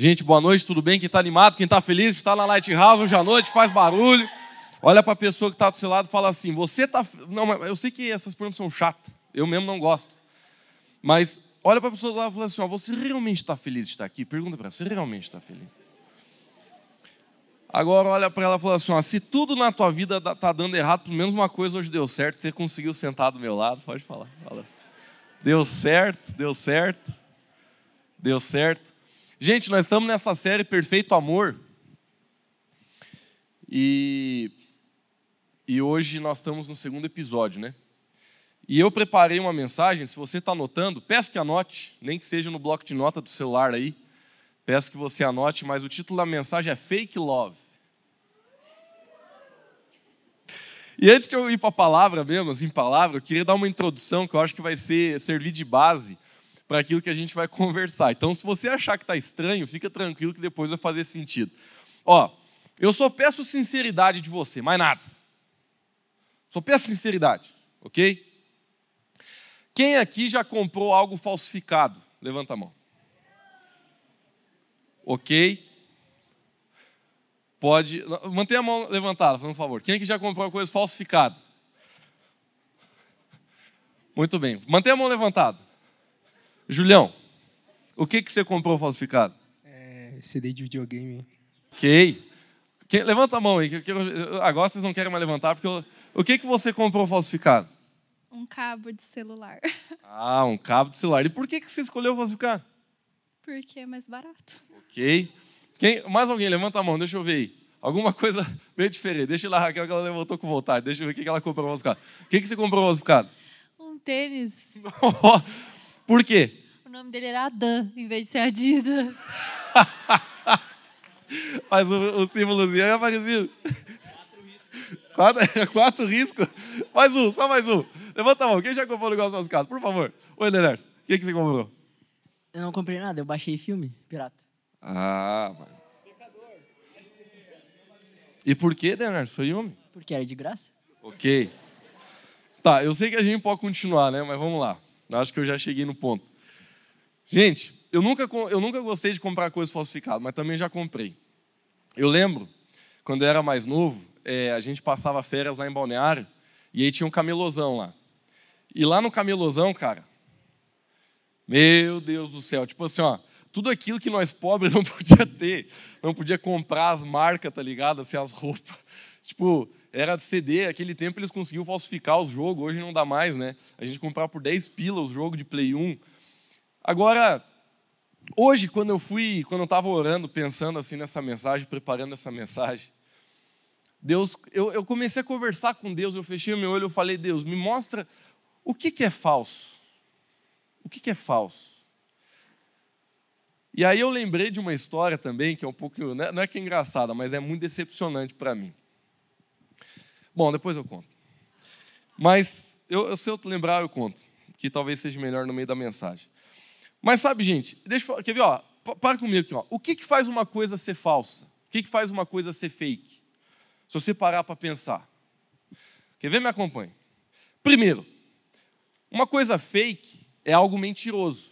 Gente, boa noite, tudo bem? Quem está animado, quem está feliz, está na Lighthouse hoje à noite, faz barulho. Olha para a pessoa que está do seu lado e fala assim: Você está. Não, eu sei que essas perguntas são chatas, eu mesmo não gosto. Mas olha para a pessoa do lado e fala assim: ó, Você realmente está feliz de estar aqui? Pergunta para ela: Você realmente está feliz? Agora olha para ela e fala assim: ó, Se tudo na tua vida está dando errado, pelo menos uma coisa hoje deu certo, você conseguiu sentar do meu lado, pode falar. Fala assim. Deu certo, deu certo, deu certo. Gente, nós estamos nessa série Perfeito Amor. E, e hoje nós estamos no segundo episódio, né? E eu preparei uma mensagem, se você está anotando, peço que anote, nem que seja no bloco de nota do celular aí. Peço que você anote, mas o título da mensagem é Fake Love. E antes de eu ir para a palavra mesmo, assim, palavra, eu queria dar uma introdução que eu acho que vai ser servir de base para aquilo que a gente vai conversar. Então, se você achar que está estranho, fica tranquilo que depois vai fazer sentido. Ó, eu só peço sinceridade de você, mais nada. Só peço sinceridade, ok? Quem aqui já comprou algo falsificado? Levanta a mão. Ok? Pode. Mantenha a mão levantada, por favor. Quem aqui já comprou coisa falsificada? Muito bem. Mantenha a mão levantada. Julião, o que, que você comprou falsificado? É, CD de videogame. Ok. Quem, levanta a mão aí. Que, que, agora vocês não querem mais levantar, porque eu, o que, que você comprou falsificado? Um cabo de celular. Ah, um cabo de celular. E por que, que você escolheu falsificar? Porque é mais barato. Ok. Quem, mais alguém? Levanta a mão, deixa eu ver aí. Alguma coisa meio diferente. Deixa eu lá, Raquel, que ela levantou com vontade. Deixa eu ver o que ela comprou falsificado. O que, que você comprou falsificado? Um tênis. Por quê? O nome dele era Adam, em vez de ser Adidas. Mas o, o símbolozinho é parecido. Quatro, quatro riscos. Mais um, só mais um. Levanta a mão. Quem já comprou o negócio falsificado? Por favor. Oi, Deners. O que, que você comprou? Eu não comprei nada, eu baixei filme, pirata. Ah, mano. E por que, Deners? Sou homem? Porque era de graça. Ok. Tá, eu sei que a gente pode continuar, né? Mas vamos lá. Acho que eu já cheguei no ponto. Gente, eu nunca, eu nunca gostei de comprar coisas falsificadas, mas também já comprei. Eu lembro, quando eu era mais novo, é, a gente passava férias lá em Balneário, e aí tinha um camelozão lá. E lá no camelozão, cara, meu Deus do céu, tipo assim, ó, tudo aquilo que nós pobres não podia ter, não podia comprar as marcas, tá ligado? Assim, as roupas. Tipo, era CD, aquele tempo eles conseguiam falsificar os jogos, hoje não dá mais, né? A gente comprava por 10 pila os jogos de Play 1. Agora, hoje, quando eu fui, quando eu estava orando, pensando assim nessa mensagem, preparando essa mensagem, Deus, eu, eu comecei a conversar com Deus, eu fechei o meu olho, eu falei, Deus, me mostra o que, que é falso. O que, que é falso? E aí eu lembrei de uma história também, que é um pouco, né, não é que é engraçada, mas é muito decepcionante para mim. Bom, depois eu conto. Mas eu, se eu lembrar, eu conto, que talvez seja melhor no meio da mensagem. Mas sabe, gente, deixa eu, quer ver, ó, para comigo aqui, ó. O que, que faz uma coisa ser falsa? O que, que faz uma coisa ser fake? Se você parar para pensar. Quer ver? Me acompanhe. Primeiro, uma coisa fake é algo mentiroso.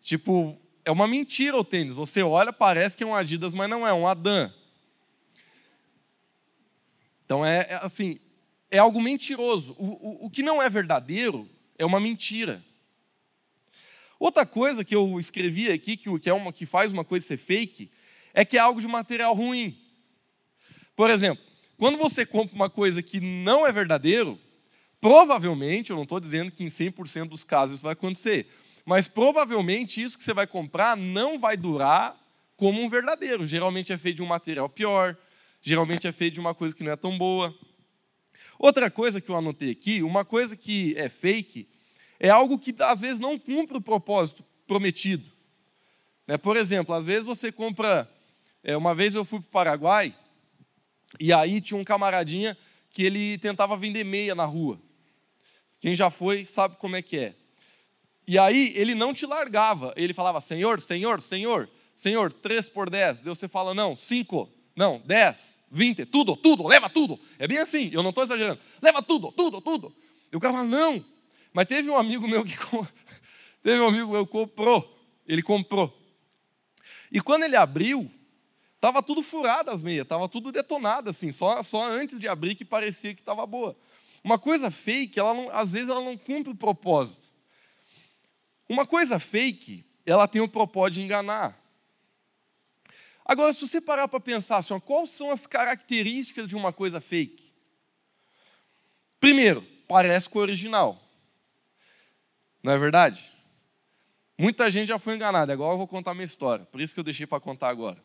Tipo, é uma mentira o tênis. Você olha, parece que é um Adidas, mas não é, é um Adam. Então é, é assim, é algo mentiroso. O, o, o que não é verdadeiro é uma mentira. Outra coisa que eu escrevi aqui, que, é uma, que faz uma coisa ser fake, é que é algo de material ruim. Por exemplo, quando você compra uma coisa que não é verdadeiro, provavelmente, eu não estou dizendo que em 100% dos casos isso vai acontecer, mas provavelmente isso que você vai comprar não vai durar como um verdadeiro. Geralmente é feito de um material pior, geralmente é feito de uma coisa que não é tão boa. Outra coisa que eu anotei aqui, uma coisa que é fake, é algo que às vezes não cumpre o propósito prometido. Né? Por exemplo, às vezes você compra. É, uma vez eu fui para o Paraguai e aí tinha um camaradinha que ele tentava vender meia na rua. Quem já foi sabe como é que é. E aí ele não te largava. Ele falava, Senhor, Senhor, Senhor, Senhor, três por dez. Deus você fala, não, cinco, não, dez, vinte, tudo, tudo, leva tudo. É bem assim, eu não estou exagerando. Leva tudo, tudo, tudo. E o cara fala, não, mas teve um amigo meu que teve um amigo meu que comprou, ele comprou. E quando ele abriu, tava tudo furado as meias, tava tudo detonado assim, só, só antes de abrir que parecia que estava boa. Uma coisa fake, ela não, às vezes ela não cumpre o propósito. Uma coisa fake, ela tem o propósito de enganar. Agora, se você parar para pensar assim, quais são as características de uma coisa fake? Primeiro, parece com o original. Não é verdade? Muita gente já foi enganada. Agora eu vou contar minha história. Por isso que eu deixei para contar agora.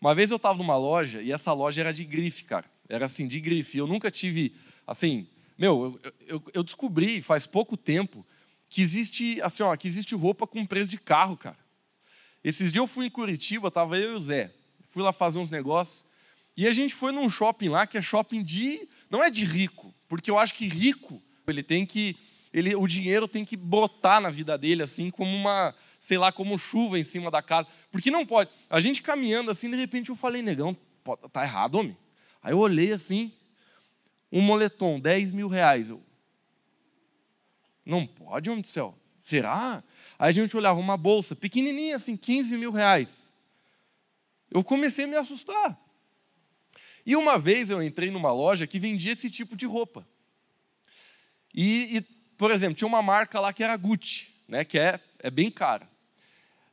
Uma vez eu estava numa loja e essa loja era de grife, cara. Era assim, de grife. Eu nunca tive, assim, meu, eu, eu, eu descobri faz pouco tempo que existe, assim, ó, que existe roupa com preço de carro, cara. Esses dias eu fui em Curitiba, tava eu e o Zé. Fui lá fazer uns negócios. E a gente foi num shopping lá, que é shopping de. Não é de rico, porque eu acho que rico, ele tem que. Ele, o dinheiro tem que brotar na vida dele, assim, como uma. Sei lá, como chuva em cima da casa. Porque não pode. A gente caminhando assim, de repente eu falei, negão, tá errado, homem. Aí eu olhei assim, um moletom, 10 mil reais. Eu, não pode, homem do céu. Será? Aí a gente olhava uma bolsa pequenininha, assim, 15 mil reais. Eu comecei a me assustar. E uma vez eu entrei numa loja que vendia esse tipo de roupa. E, e por exemplo, tinha uma marca lá que era Gucci, né, que é, é bem cara.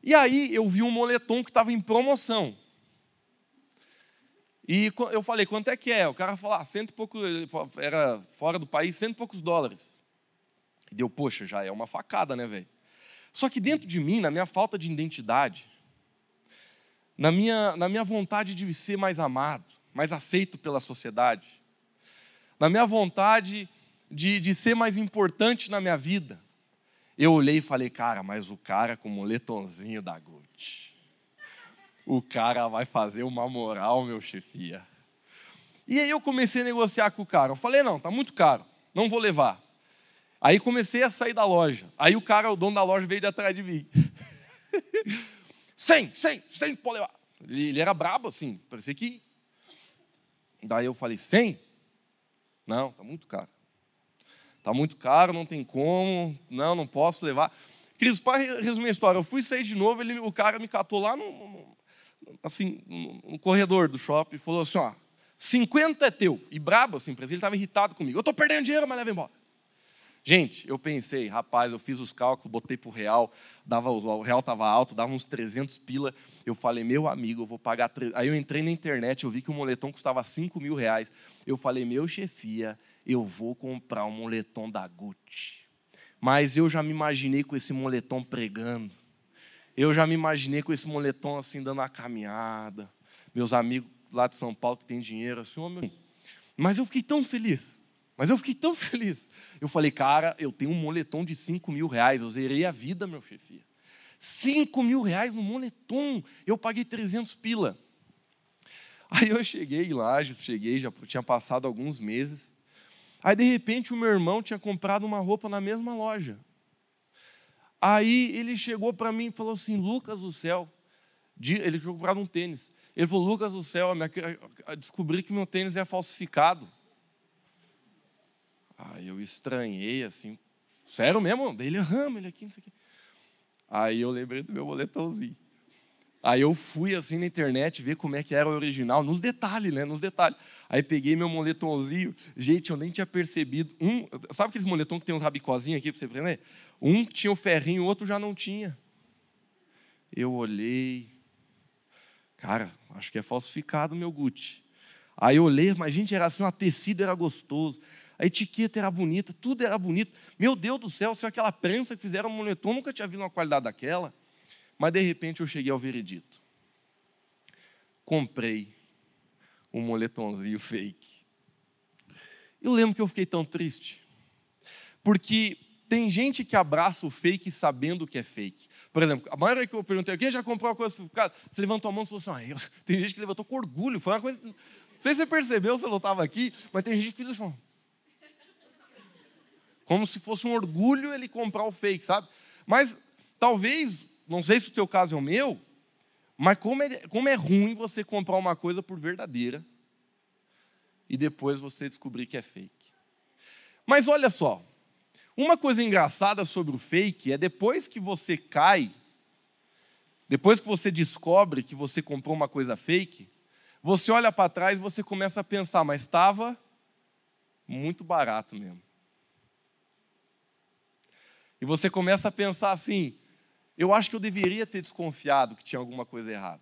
E aí eu vi um moletom que estava em promoção. E eu falei, quanto é que é? O cara falou, ah, cento e pouco, era fora do país, cento e poucos dólares. E deu, poxa, já é uma facada, né, velho? Só que dentro de mim, na minha falta de identidade, na minha, na minha vontade de ser mais amado, mais aceito pela sociedade, na minha vontade de, de ser mais importante na minha vida, eu olhei e falei, cara, mas o cara com o moletomzinho da Gucci, o cara vai fazer uma moral, meu chefia. E aí eu comecei a negociar com o cara. Eu falei, não, tá muito caro, não vou levar. Aí comecei a sair da loja. Aí o cara, o dono da loja, veio de atrás de mim. 100, 100, 100 pode levar. Ele, era brabo assim, parecia que. Daí eu falei: 100? Não, tá muito caro. Tá muito caro, não tem como. Não, não posso levar. Cris, para resumir a história, eu fui sair de novo, ele, o cara me catou lá no, no assim, no, no corredor do shopping e falou assim: ó, 50 é teu. E brabo assim, ele estava irritado comigo. Eu estou perdendo dinheiro, mas leva embora. Gente, eu pensei, rapaz, eu fiz os cálculos, botei para o real, dava, o real estava alto, dava uns 300 pila. Eu falei, meu amigo, eu vou pagar. Aí eu entrei na internet, eu vi que o moletom custava 5 mil reais. Eu falei, meu chefia, eu vou comprar um moletom da Gucci. Mas eu já me imaginei com esse moletom pregando. Eu já me imaginei com esse moletom assim, dando uma caminhada. Meus amigos lá de São Paulo que têm dinheiro, assim, oh, meu... mas eu fiquei tão feliz. Mas eu fiquei tão feliz. Eu falei, cara, eu tenho um moletom de 5 mil reais, eu zerei a vida, meu chefia. 5 mil reais no moletom, eu paguei 300 pila. Aí eu cheguei lá, já cheguei, já tinha passado alguns meses. Aí, de repente, o meu irmão tinha comprado uma roupa na mesma loja. Aí ele chegou para mim e falou assim: Lucas do céu, ele tinha comprado um tênis. Ele falou: Lucas do céu, descobri que meu tênis é falsificado. Aí eu estranhei assim, sério mesmo? Daí ele, rama ele aqui, não sei o quê. Aí eu lembrei do meu boletãozinho. Aí eu fui assim na internet ver como é que era o original, nos detalhes, né? Nos detalhes. Aí peguei meu moletomzinho, gente, eu nem tinha percebido. Um, sabe aqueles moletons que tem uns rabicozinhos aqui para você prender? Um tinha o ferrinho, o outro já não tinha. Eu olhei, cara, acho que é falsificado meu Gucci. Aí eu olhei, mas gente, era assim, o tecido era gostoso a etiqueta era bonita, tudo era bonito. Meu Deus do céu, se aquela prensa que fizeram no moletom, nunca tinha visto uma qualidade daquela. Mas de repente eu cheguei ao veredito. Comprei um moletomzinho fake. Eu lembro que eu fiquei tão triste. Porque tem gente que abraça o fake sabendo que é fake. Por exemplo, a maioria que eu perguntei, quem já comprou uma coisa falsificada? Você levantou a mão e falou assim, ah, tem gente que levantou com orgulho. Foi uma coisa. Não sei se você percebeu, você não estava aqui, mas tem gente que fez assim. Como se fosse um orgulho ele comprar o fake, sabe? Mas talvez, não sei se o teu caso é o meu, mas como é, como é ruim você comprar uma coisa por verdadeira e depois você descobrir que é fake. Mas olha só, uma coisa engraçada sobre o fake é depois que você cai, depois que você descobre que você comprou uma coisa fake, você olha para trás e você começa a pensar, mas estava muito barato mesmo. E você começa a pensar assim: eu acho que eu deveria ter desconfiado que tinha alguma coisa errada.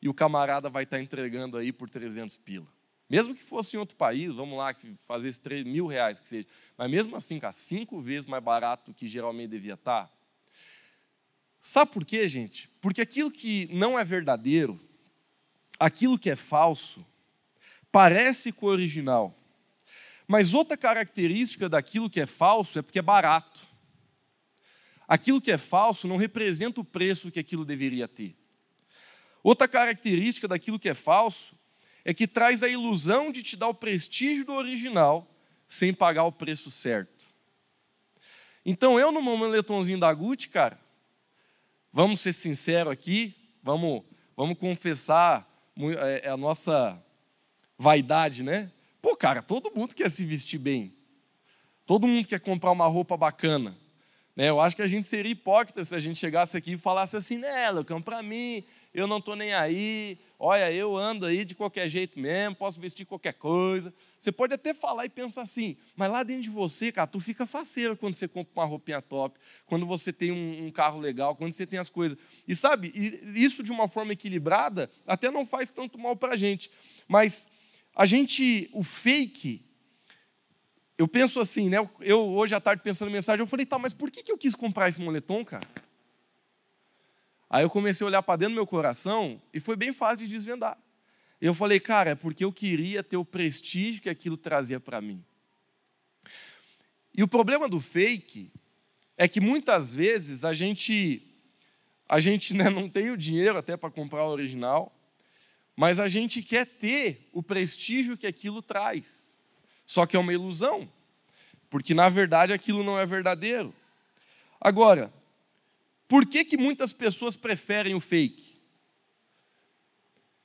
E o camarada vai estar entregando aí por 300 pila. Mesmo que fosse em outro país, vamos lá, fazer esses 3 mil reais que seja. Mas mesmo assim, cara, cinco vezes mais barato do que geralmente devia estar. Sabe por quê, gente? Porque aquilo que não é verdadeiro, aquilo que é falso, parece com o original. Mas outra característica daquilo que é falso é porque é barato. Aquilo que é falso não representa o preço que aquilo deveria ter. Outra característica daquilo que é falso é que traz a ilusão de te dar o prestígio do original sem pagar o preço certo. Então eu, no moletomzinho da Gucci, cara, vamos ser sinceros aqui, vamos, vamos confessar é, a nossa vaidade, né? Pô, cara, todo mundo quer se vestir bem. Todo mundo quer comprar uma roupa bacana. Né? Eu acho que a gente seria hipócrita se a gente chegasse aqui e falasse assim, né, Lucão, para mim, eu não estou nem aí, olha, eu ando aí de qualquer jeito mesmo, posso vestir qualquer coisa. Você pode até falar e pensar assim, mas lá dentro de você, cara, tu fica faceiro quando você compra uma roupinha top, quando você tem um, um carro legal, quando você tem as coisas. E sabe, isso de uma forma equilibrada até não faz tanto mal para a gente. Mas a gente, o fake, eu penso assim, né? Eu hoje à tarde pensando em mensagem, eu falei, tá, mas por que, que eu quis comprar esse moletom, cara? Aí eu comecei a olhar para dentro do meu coração e foi bem fácil de desvendar. Eu falei, cara, é porque eu queria ter o prestígio que aquilo trazia para mim. E o problema do fake é que muitas vezes a gente a gente né, não tem o dinheiro até para comprar o original, mas a gente quer ter o prestígio que aquilo traz. Só que é uma ilusão, porque na verdade aquilo não é verdadeiro. Agora, por que, que muitas pessoas preferem o fake?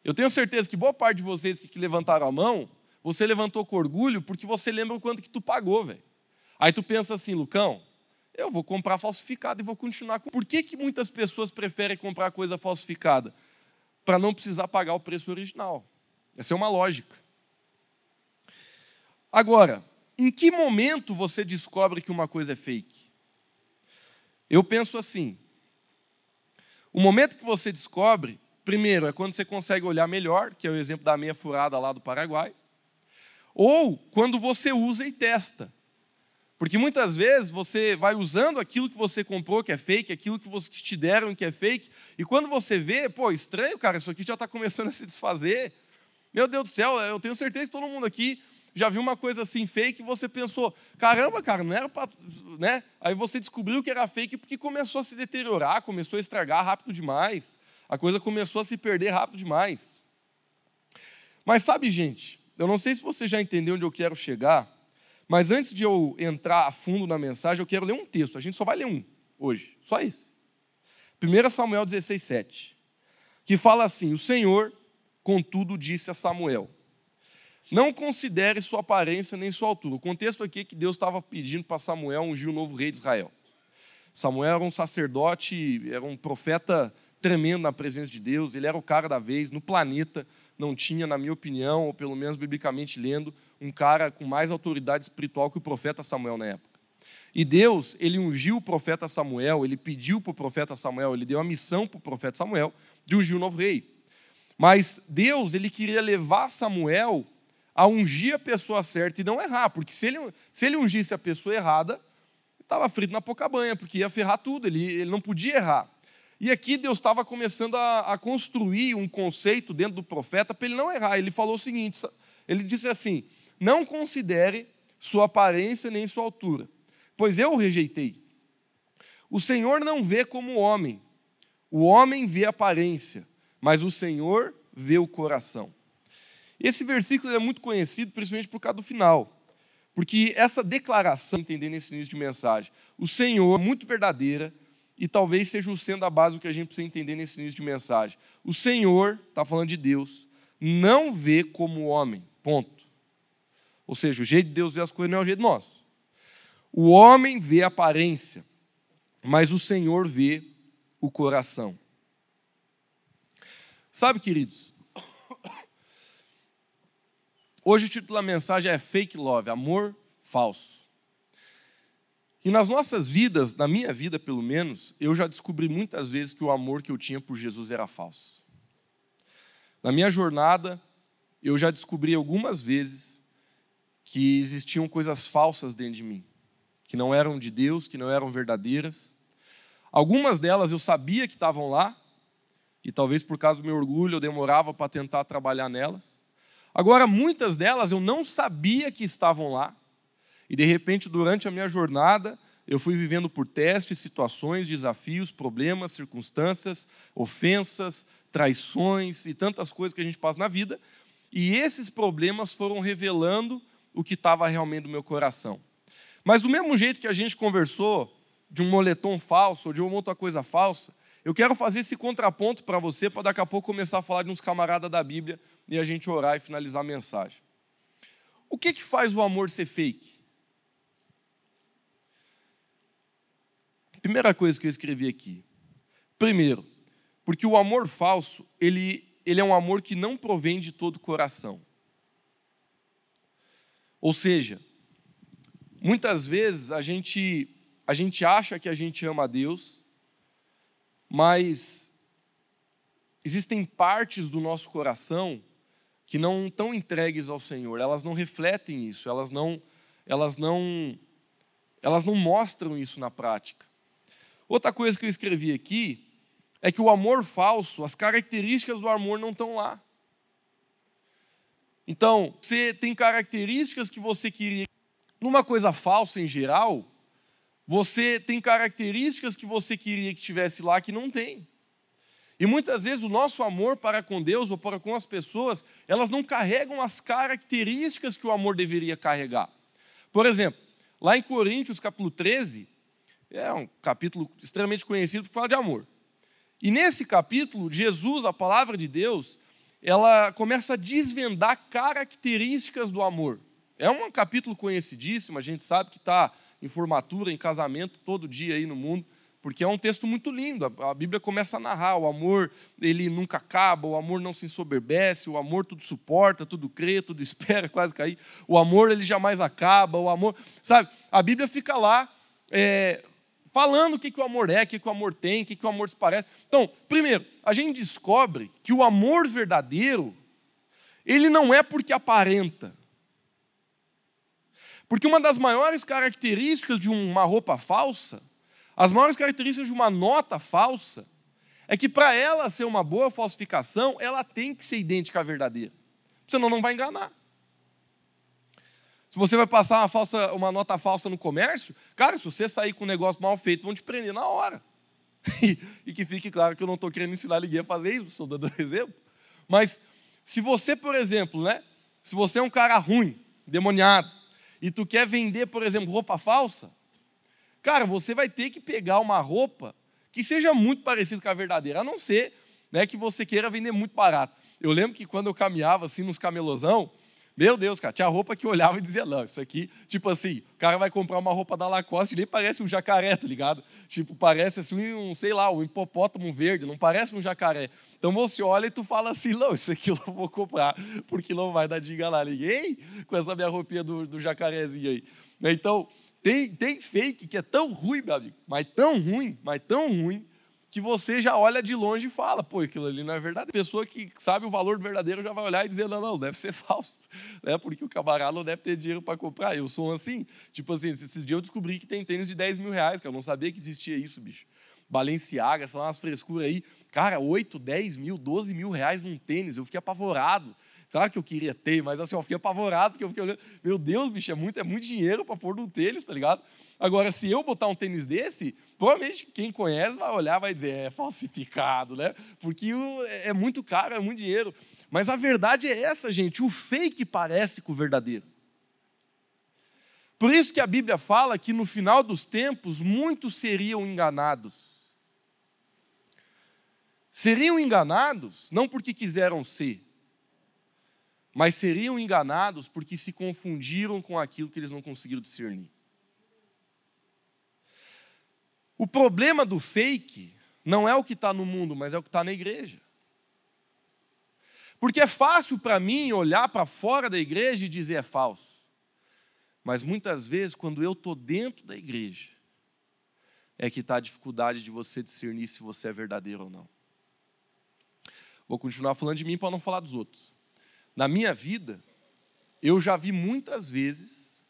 Eu tenho certeza que boa parte de vocês que levantaram a mão, você levantou com orgulho porque você lembra o quanto que tu pagou, velho. Aí tu pensa assim, Lucão, eu vou comprar falsificado e vou continuar com. Por que, que muitas pessoas preferem comprar coisa falsificada? Para não precisar pagar o preço original. Essa é uma lógica. Agora, em que momento você descobre que uma coisa é fake? Eu penso assim: o momento que você descobre, primeiro, é quando você consegue olhar melhor, que é o exemplo da meia furada lá do Paraguai, ou quando você usa e testa. Porque muitas vezes você vai usando aquilo que você comprou que é fake, aquilo que você te deram que é fake, e quando você vê, pô, estranho, cara, isso aqui já está começando a se desfazer. Meu Deus do céu, eu tenho certeza que todo mundo aqui já viu uma coisa assim fake e você pensou, caramba, cara, não era para. Né? Aí você descobriu que era fake porque começou a se deteriorar, começou a estragar rápido demais, a coisa começou a se perder rápido demais. Mas sabe, gente, eu não sei se você já entendeu onde eu quero chegar, mas antes de eu entrar a fundo na mensagem, eu quero ler um texto. A gente só vai ler um hoje, só isso. 1 Samuel 16, 7, que fala assim: O Senhor, contudo, disse a Samuel não considere sua aparência nem sua altura. O contexto aqui é que Deus estava pedindo para Samuel ungir o novo rei de Israel. Samuel era um sacerdote, era um profeta tremendo na presença de Deus, ele era o cara da vez, no planeta não tinha, na minha opinião, ou pelo menos biblicamente lendo, um cara com mais autoridade espiritual que o profeta Samuel na época. E Deus, ele ungiu o profeta Samuel, ele pediu para o profeta Samuel, ele deu a missão para o profeta Samuel de ungir o novo rei. Mas Deus, ele queria levar Samuel a ungir a pessoa certa e não errar, porque se ele, se ele ungisse a pessoa errada, estava frito na pouca banha, porque ia ferrar tudo, ele, ele não podia errar. E aqui Deus estava começando a, a, construir um conceito dentro do profeta para ele não errar. Ele falou o seguinte: ele disse assim: Não considere sua aparência nem sua altura, pois eu o rejeitei. O Senhor não vê como o homem, o homem vê a aparência, mas o Senhor vê o coração. Esse versículo é muito conhecido, principalmente por causa do final. Porque essa declaração, entender nesse início de mensagem, o Senhor, muito verdadeira, e talvez seja o sendo a base do que a gente precisa entender nesse início de mensagem. O Senhor, está falando de Deus, não vê como homem, ponto. Ou seja, o jeito de Deus ver as coisas não é o jeito nosso. O homem vê a aparência, mas o Senhor vê o coração. Sabe, queridos? Hoje o título da mensagem é Fake Love, amor falso. E nas nossas vidas, na minha vida pelo menos, eu já descobri muitas vezes que o amor que eu tinha por Jesus era falso. Na minha jornada, eu já descobri algumas vezes que existiam coisas falsas dentro de mim, que não eram de Deus, que não eram verdadeiras. Algumas delas eu sabia que estavam lá, e talvez por causa do meu orgulho eu demorava para tentar trabalhar nelas. Agora, muitas delas eu não sabia que estavam lá, e de repente, durante a minha jornada, eu fui vivendo por testes, situações, desafios, problemas, circunstâncias, ofensas, traições e tantas coisas que a gente passa na vida, e esses problemas foram revelando o que estava realmente no meu coração. Mas do mesmo jeito que a gente conversou de um moletom falso ou de uma outra coisa falsa, eu quero fazer esse contraponto para você, para daqui a pouco começar a falar de uns camaradas da Bíblia e a gente orar e finalizar a mensagem. O que, que faz o amor ser fake? Primeira coisa que eu escrevi aqui. Primeiro, porque o amor falso, ele, ele é um amor que não provém de todo o coração. Ou seja, muitas vezes a gente, a gente acha que a gente ama a Deus, mas existem partes do nosso coração que não estão entregues ao Senhor, elas não refletem isso, elas não, elas não, elas não mostram isso na prática. Outra coisa que eu escrevi aqui é que o amor falso, as características do amor não estão lá. Então, você tem características que você queria. Numa coisa falsa em geral, você tem características que você queria que tivesse lá que não tem. E muitas vezes o nosso amor para com Deus ou para com as pessoas, elas não carregam as características que o amor deveria carregar. Por exemplo, lá em Coríntios, capítulo 13, é um capítulo extremamente conhecido por falar de amor. E nesse capítulo, Jesus, a palavra de Deus, ela começa a desvendar características do amor. É um capítulo conhecidíssimo, a gente sabe que está em formatura, em casamento, todo dia aí no mundo, porque é um texto muito lindo. A Bíblia começa a narrar: o amor, ele nunca acaba, o amor não se ensoberbece, o amor tudo suporta, tudo crê, tudo espera, quase cair. O amor, ele jamais acaba, o amor. Sabe, a Bíblia fica lá. É, falando o que, que o amor é, o que, que o amor tem, o que, que o amor se parece. Então, primeiro, a gente descobre que o amor verdadeiro, ele não é porque aparenta. Porque uma das maiores características de uma roupa falsa, as maiores características de uma nota falsa, é que para ela ser uma boa falsificação, ela tem que ser idêntica à verdadeira. Senão não vai enganar. Se você vai passar uma, falsa, uma nota falsa no comércio, cara, se você sair com um negócio mal feito, vão te prender na hora. E, e que fique claro que eu não estou querendo ensinar ninguém a fazer isso, estou dando exemplo. Mas se você, por exemplo, né, se você é um cara ruim, demoniado, e tu quer vender, por exemplo, roupa falsa, cara, você vai ter que pegar uma roupa que seja muito parecida com a verdadeira, a não ser né, que você queira vender muito barato. Eu lembro que quando eu caminhava assim nos camelosão, meu Deus, cara, tinha roupa que olhava e dizia, não, isso aqui, tipo assim, o cara vai comprar uma roupa da Lacoste, nem parece um jacaré, tá ligado? Tipo, parece assim, um, sei lá, um hipopótamo verde, não parece um jacaré. Então você olha e tu fala assim, não, isso aqui eu não vou comprar, porque não vai dar diga lá ninguém com essa minha roupinha do, do jacarezinho aí. Então, tem, tem fake que é tão ruim, meu amigo, mas tão ruim, mas tão ruim, que você já olha de longe e fala, pô, aquilo ali não é verdade. Pessoa que sabe o valor verdadeiro já vai olhar e dizer, não, não, deve ser falso, né? porque o camarada não deve ter dinheiro para comprar. Eu sou assim, tipo assim, esses dias eu descobri que tem tênis de 10 mil reais, que eu não sabia que existia isso, bicho. Balenciaga, sei lá, umas frescuras aí. Cara, 8, 10 mil, 12 mil reais num tênis, eu fiquei apavorado. Claro que eu queria ter, mas assim, eu fiquei apavorado, porque eu fiquei olhando, meu Deus, bicho, é muito, é muito dinheiro para pôr num tênis, tá ligado? Agora, se eu botar um tênis desse, provavelmente quem conhece vai olhar vai dizer, é falsificado, né? Porque é muito caro, é muito dinheiro. Mas a verdade é essa, gente, o fake parece com o verdadeiro. Por isso que a Bíblia fala que no final dos tempos muitos seriam enganados. Seriam enganados não porque quiseram ser, mas seriam enganados porque se confundiram com aquilo que eles não conseguiram discernir. O problema do fake não é o que está no mundo, mas é o que está na igreja. Porque é fácil para mim olhar para fora da igreja e dizer é falso. Mas muitas vezes, quando eu estou dentro da igreja, é que está a dificuldade de você discernir se você é verdadeiro ou não. Vou continuar falando de mim para não falar dos outros. Na minha vida, eu já vi muitas vezes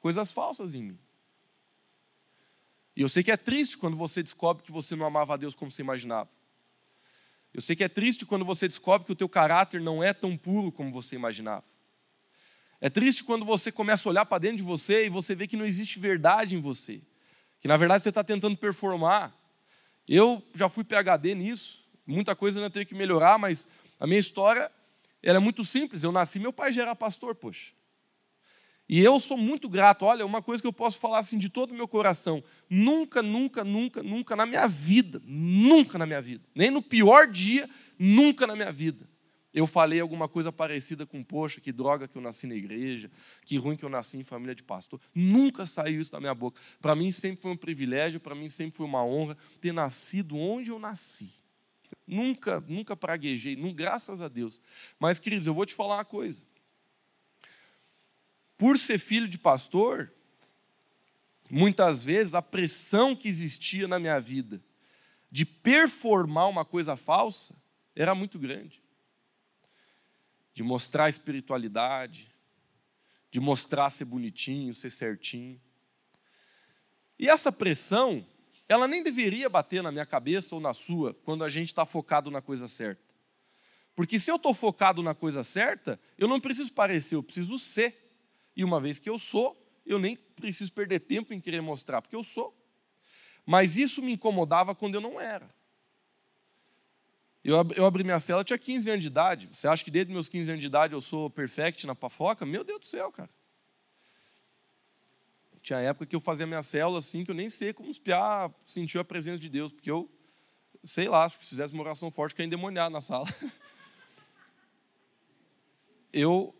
coisas falsas em mim. E eu sei que é triste quando você descobre que você não amava a Deus como você imaginava. Eu sei que é triste quando você descobre que o teu caráter não é tão puro como você imaginava. É triste quando você começa a olhar para dentro de você e você vê que não existe verdade em você. Que na verdade você está tentando performar. Eu já fui PHD nisso, muita coisa ainda tenho que melhorar, mas a minha história ela é muito simples. Eu nasci, meu pai já era pastor, poxa. E eu sou muito grato. Olha, uma coisa que eu posso falar assim de todo o meu coração: nunca, nunca, nunca, nunca na minha vida, nunca na minha vida, nem no pior dia, nunca na minha vida, eu falei alguma coisa parecida com, poxa, que droga que eu nasci na igreja, que ruim que eu nasci em família de pastor. Nunca saiu isso da minha boca. Para mim sempre foi um privilégio, para mim sempre foi uma honra ter nascido onde eu nasci. Nunca, nunca praguejei, não, graças a Deus. Mas, queridos, eu vou te falar uma coisa por ser filho de pastor, muitas vezes a pressão que existia na minha vida de performar uma coisa falsa era muito grande. De mostrar espiritualidade, de mostrar ser bonitinho, ser certinho. E essa pressão, ela nem deveria bater na minha cabeça ou na sua quando a gente está focado na coisa certa. Porque se eu estou focado na coisa certa, eu não preciso parecer, eu preciso ser. E uma vez que eu sou, eu nem preciso perder tempo em querer mostrar, porque eu sou. Mas isso me incomodava quando eu não era. Eu, eu abri minha cela, eu tinha 15 anos de idade. Você acha que desde meus 15 anos de idade eu sou perfect na pafoca? Meu Deus do céu, cara. Tinha época que eu fazia minha célula assim, que eu nem sei como os piá sentiu a presença de Deus, porque eu, sei lá, acho que se fizesse uma oração forte, que ia endemoniado na sala. Eu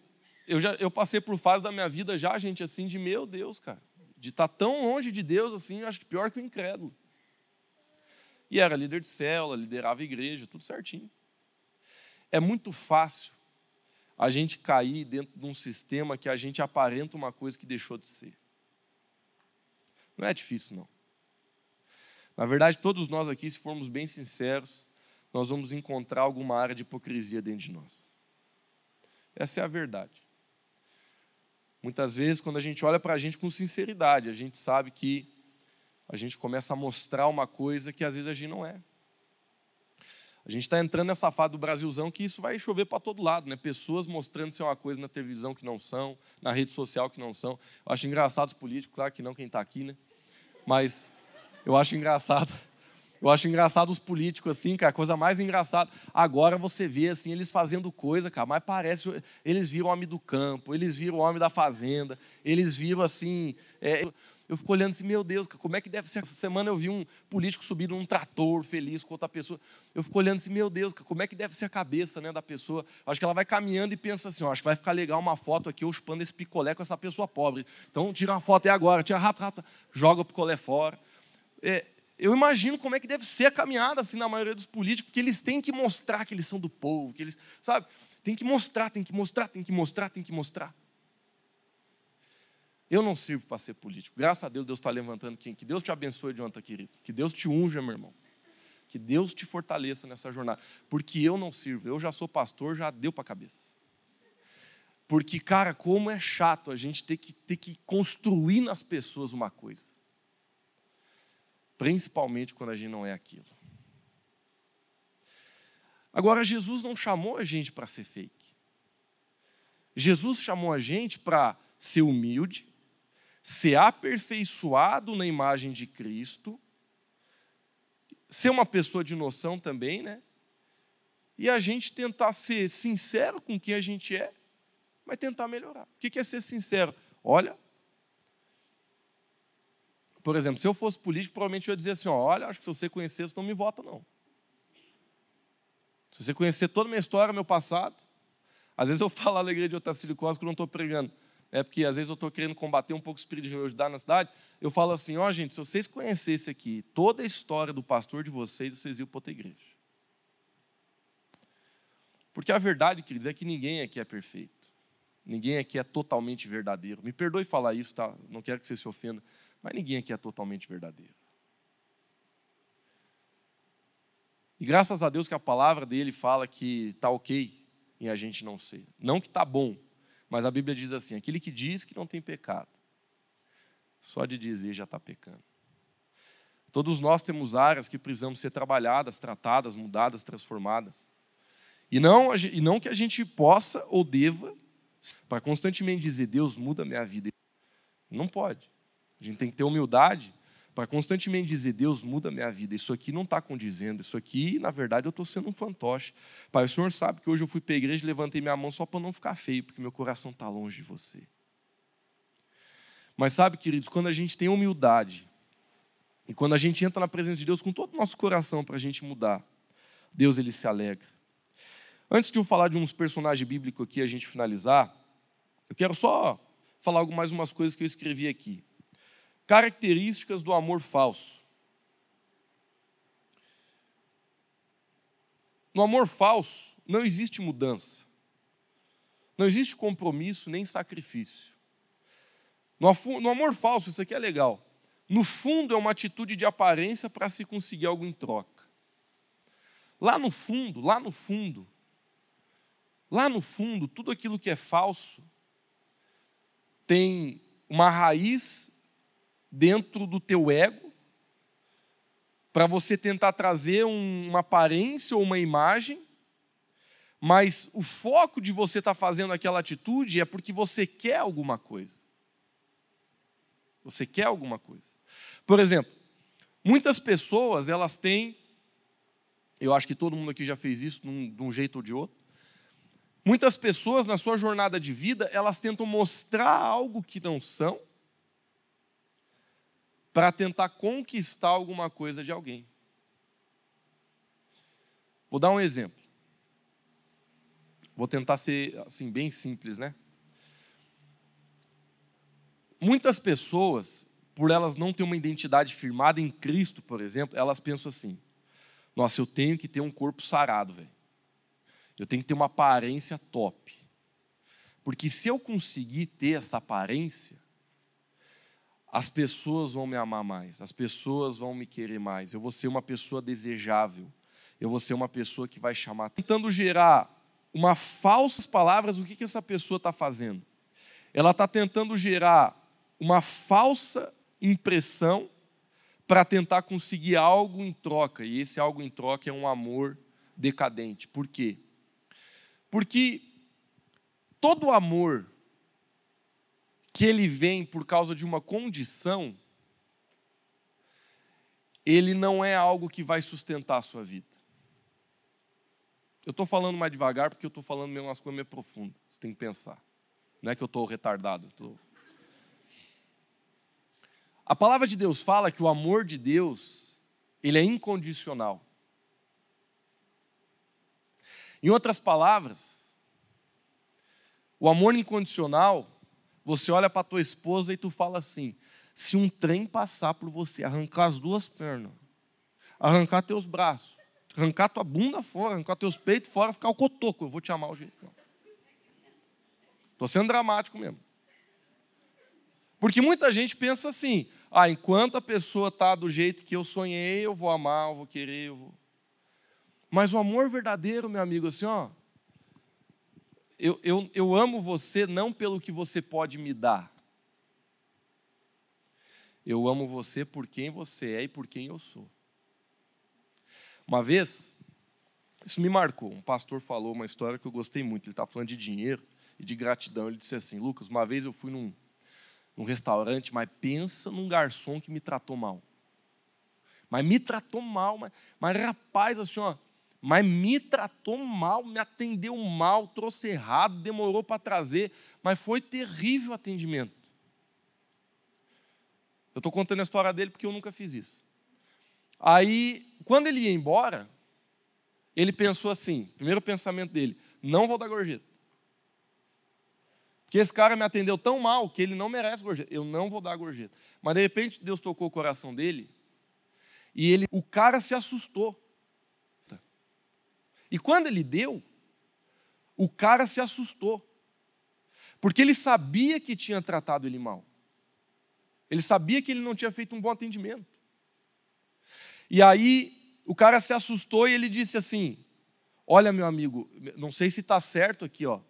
eu, já, eu passei por fase da minha vida já, gente, assim, de meu Deus, cara. De estar tá tão longe de Deus, assim, eu acho que pior que o incrédulo. E era líder de célula, liderava a igreja, tudo certinho. É muito fácil a gente cair dentro de um sistema que a gente aparenta uma coisa que deixou de ser. Não é difícil, não. Na verdade, todos nós aqui, se formos bem sinceros, nós vamos encontrar alguma área de hipocrisia dentro de nós. Essa é a verdade. Muitas vezes, quando a gente olha para a gente com sinceridade, a gente sabe que a gente começa a mostrar uma coisa que às vezes a gente não é. A gente está entrando nessa fase do Brasilzão que isso vai chover para todo lado, né? Pessoas mostrando ser uma coisa na televisão que não são, na rede social que não são. Eu acho engraçado os políticos, claro que não quem está aqui, né? Mas eu acho engraçado eu acho engraçado os políticos assim, cara, a coisa mais engraçada. Agora você vê assim eles fazendo coisa, cara, mas parece eles viram o homem do campo, eles viram o homem da fazenda, eles viram assim, é, eu fico olhando assim, meu Deus, como é que deve ser? Essa semana eu vi um político subindo num trator feliz com outra pessoa. Eu fico olhando assim, meu Deus, como é que deve ser a cabeça né, da pessoa? Acho que ela vai caminhando e pensa assim, acho que vai ficar legal uma foto aqui, eu chupando esse picolé com essa pessoa pobre. Então tira uma foto aí agora, tira rato, rato, joga o picolé fora. É, eu imagino como é que deve ser a caminhada assim na maioria dos políticos, porque eles têm que mostrar que eles são do povo, que eles, sabe? Tem que mostrar, tem que mostrar, tem que mostrar, tem que mostrar. Eu não sirvo para ser político. Graças a Deus, Deus está levantando quem? Que Deus te abençoe, Jonathan, querido. Que Deus te unja, meu irmão. Que Deus te fortaleça nessa jornada. Porque eu não sirvo. Eu já sou pastor, já deu para a cabeça. Porque, cara, como é chato a gente ter que, ter que construir nas pessoas uma coisa principalmente quando a gente não é aquilo. Agora, Jesus não chamou a gente para ser fake. Jesus chamou a gente para ser humilde, ser aperfeiçoado na imagem de Cristo, ser uma pessoa de noção também, né? E a gente tentar ser sincero com quem a gente é, mas tentar melhorar. O que é ser sincero? Olha, por exemplo, se eu fosse político, provavelmente eu ia dizer assim: ó, olha, acho que se você conhecer, você não me vota, não. Se você conhecer toda a minha história, meu passado, às vezes eu falo a alegria de Otacílio Costa que eu não estou pregando. É porque às vezes eu estou querendo combater um pouco o espírito de religiosidade na cidade. Eu falo assim: ó, gente, se vocês conhecessem aqui toda a história do pastor de vocês, vocês iam para outra igreja. Porque a verdade, queridos, é que ninguém aqui é perfeito. Ninguém aqui é totalmente verdadeiro. Me perdoe falar isso, tá? Não quero que você se ofenda, mas ninguém aqui é totalmente verdadeiro. E graças a Deus que a palavra dele fala que está ok em a gente não ser. Não que está bom, mas a Bíblia diz assim: aquele que diz que não tem pecado, só de dizer já está pecando. Todos nós temos áreas que precisamos ser trabalhadas, tratadas, mudadas, transformadas. E não, e não que a gente possa ou deva, para constantemente dizer, Deus muda a minha vida. Não pode. A gente tem que ter humildade para constantemente dizer, Deus muda minha vida. Isso aqui não está condizendo. Isso aqui, na verdade, eu estou sendo um fantoche. Pai, o Senhor sabe que hoje eu fui para a igreja e levantei minha mão só para não ficar feio, porque meu coração está longe de você. Mas sabe, queridos, quando a gente tem humildade, e quando a gente entra na presença de Deus com todo o nosso coração para a gente mudar, Deus ele se alegra. Antes de eu falar de uns personagens bíblicos aqui, a gente finalizar, eu quero só falar mais umas coisas que eu escrevi aqui. Características do amor falso. No amor falso não existe mudança. Não existe compromisso nem sacrifício. No amor falso, isso aqui é legal. No fundo, é uma atitude de aparência para se conseguir algo em troca. Lá no fundo, lá no fundo, lá no fundo, tudo aquilo que é falso tem uma raiz dentro do teu ego para você tentar trazer um, uma aparência ou uma imagem, mas o foco de você estar tá fazendo aquela atitude é porque você quer alguma coisa. Você quer alguma coisa. Por exemplo, muitas pessoas, elas têm, eu acho que todo mundo aqui já fez isso de um, de um jeito ou de outro, muitas pessoas na sua jornada de vida, elas tentam mostrar algo que não são, para tentar conquistar alguma coisa de alguém. Vou dar um exemplo. Vou tentar ser assim bem simples, né? Muitas pessoas, por elas não ter uma identidade firmada em Cristo, por exemplo, elas pensam assim: nossa, eu tenho que ter um corpo sarado, velho. Eu tenho que ter uma aparência top. Porque se eu conseguir ter essa aparência, as pessoas vão me amar mais, as pessoas vão me querer mais, eu vou ser uma pessoa desejável, eu vou ser uma pessoa que vai chamar. Tentando gerar uma falsas palavras, o que, que essa pessoa está fazendo? Ela está tentando gerar uma falsa impressão para tentar conseguir algo em troca, e esse algo em troca é um amor decadente. Por quê? Porque todo amor que ele vem por causa de uma condição, ele não é algo que vai sustentar a sua vida. Eu estou falando mais devagar porque eu estou falando meio umas coisas meio profundas. Você tem que pensar. Não é que eu estou retardado. Tô... A palavra de Deus fala que o amor de Deus, ele é incondicional. Em outras palavras, o amor incondicional, você olha para tua esposa e tu fala assim: se um trem passar por você, arrancar as duas pernas, arrancar teus braços, arrancar tua bunda fora, arrancar teus peitos fora, ficar o cotoco, eu vou te amar o jeito. Estou sendo dramático mesmo. Porque muita gente pensa assim: ah, enquanto a pessoa está do jeito que eu sonhei, eu vou amar, eu vou querer, eu vou. Mas o amor verdadeiro, meu amigo, assim, ó. Eu, eu, eu amo você não pelo que você pode me dar. Eu amo você por quem você é e por quem eu sou. Uma vez, isso me marcou. Um pastor falou uma história que eu gostei muito. Ele estava falando de dinheiro e de gratidão. Ele disse assim: Lucas, uma vez eu fui num, num restaurante, mas pensa num garçom que me tratou mal. Mas me tratou mal, mas, mas rapaz, assim, ó, mas me tratou mal, me atendeu mal, trouxe errado, demorou para trazer, mas foi terrível o atendimento. Eu estou contando a história dele porque eu nunca fiz isso. Aí, quando ele ia embora, ele pensou assim: primeiro pensamento dele, não vou dar gorjeta. Porque esse cara me atendeu tão mal que ele não merece gorjeta. Eu não vou dar gorjeta. Mas de repente Deus tocou o coração dele e ele, o cara se assustou. E quando ele deu, O cara se assustou. Porque ele sabia que tinha tratado ele mal. Ele sabia que ele não tinha feito um bom atendimento. E aí o cara se assustou e ele disse assim: Olha, meu amigo, não sei se está certo aqui, ó,